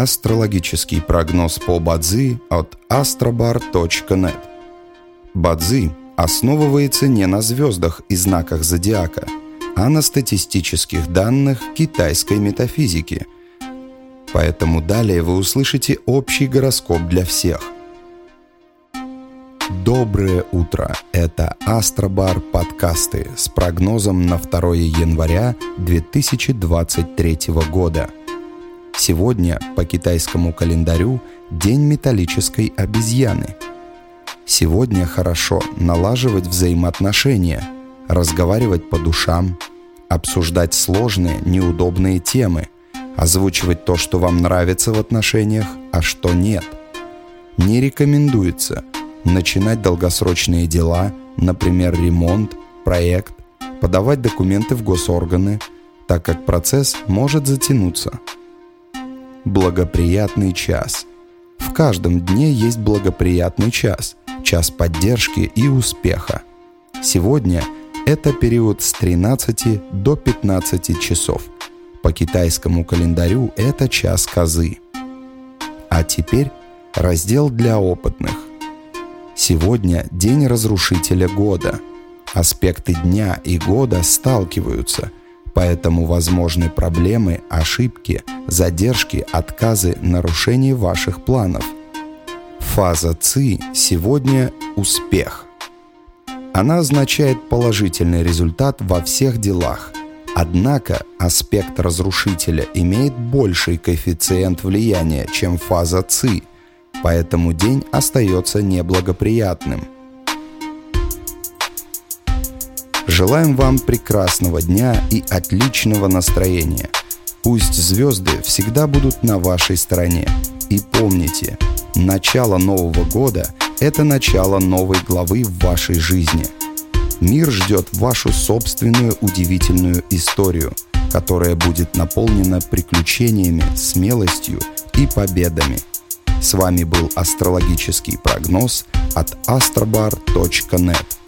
Астрологический прогноз по Бадзи от astrobar.net Бадзи основывается не на звездах и знаках зодиака, а на статистических данных китайской метафизики. Поэтому далее вы услышите общий гороскоп для всех. Доброе утро! Это Астробар подкасты с прогнозом на 2 января 2023 года. Сегодня по китайскому календарю День металлической обезьяны – Сегодня хорошо налаживать взаимоотношения, разговаривать по душам, обсуждать сложные, неудобные темы, озвучивать то, что вам нравится в отношениях, а что нет. Не рекомендуется начинать долгосрочные дела, например, ремонт, проект, подавать документы в госорганы, так как процесс может затянуться. Благоприятный час. В каждом дне есть благоприятный час – час поддержки и успеха. Сегодня это период с 13 до 15 часов. По китайскому календарю это час козы. А теперь раздел для опытных. Сегодня день разрушителя года. Аспекты дня и года сталкиваются, поэтому возможны проблемы, ошибки, задержки, отказы, нарушения ваших планов – Фаза ЦИ сегодня успех. Она означает положительный результат во всех делах. Однако аспект разрушителя имеет больший коэффициент влияния, чем фаза ЦИ, поэтому день остается неблагоприятным. Желаем вам прекрасного дня и отличного настроения. Пусть звезды всегда будут на вашей стороне. И помните – Начало Нового года – это начало новой главы в вашей жизни. Мир ждет вашу собственную удивительную историю, которая будет наполнена приключениями, смелостью и победами. С вами был астрологический прогноз от astrobar.net.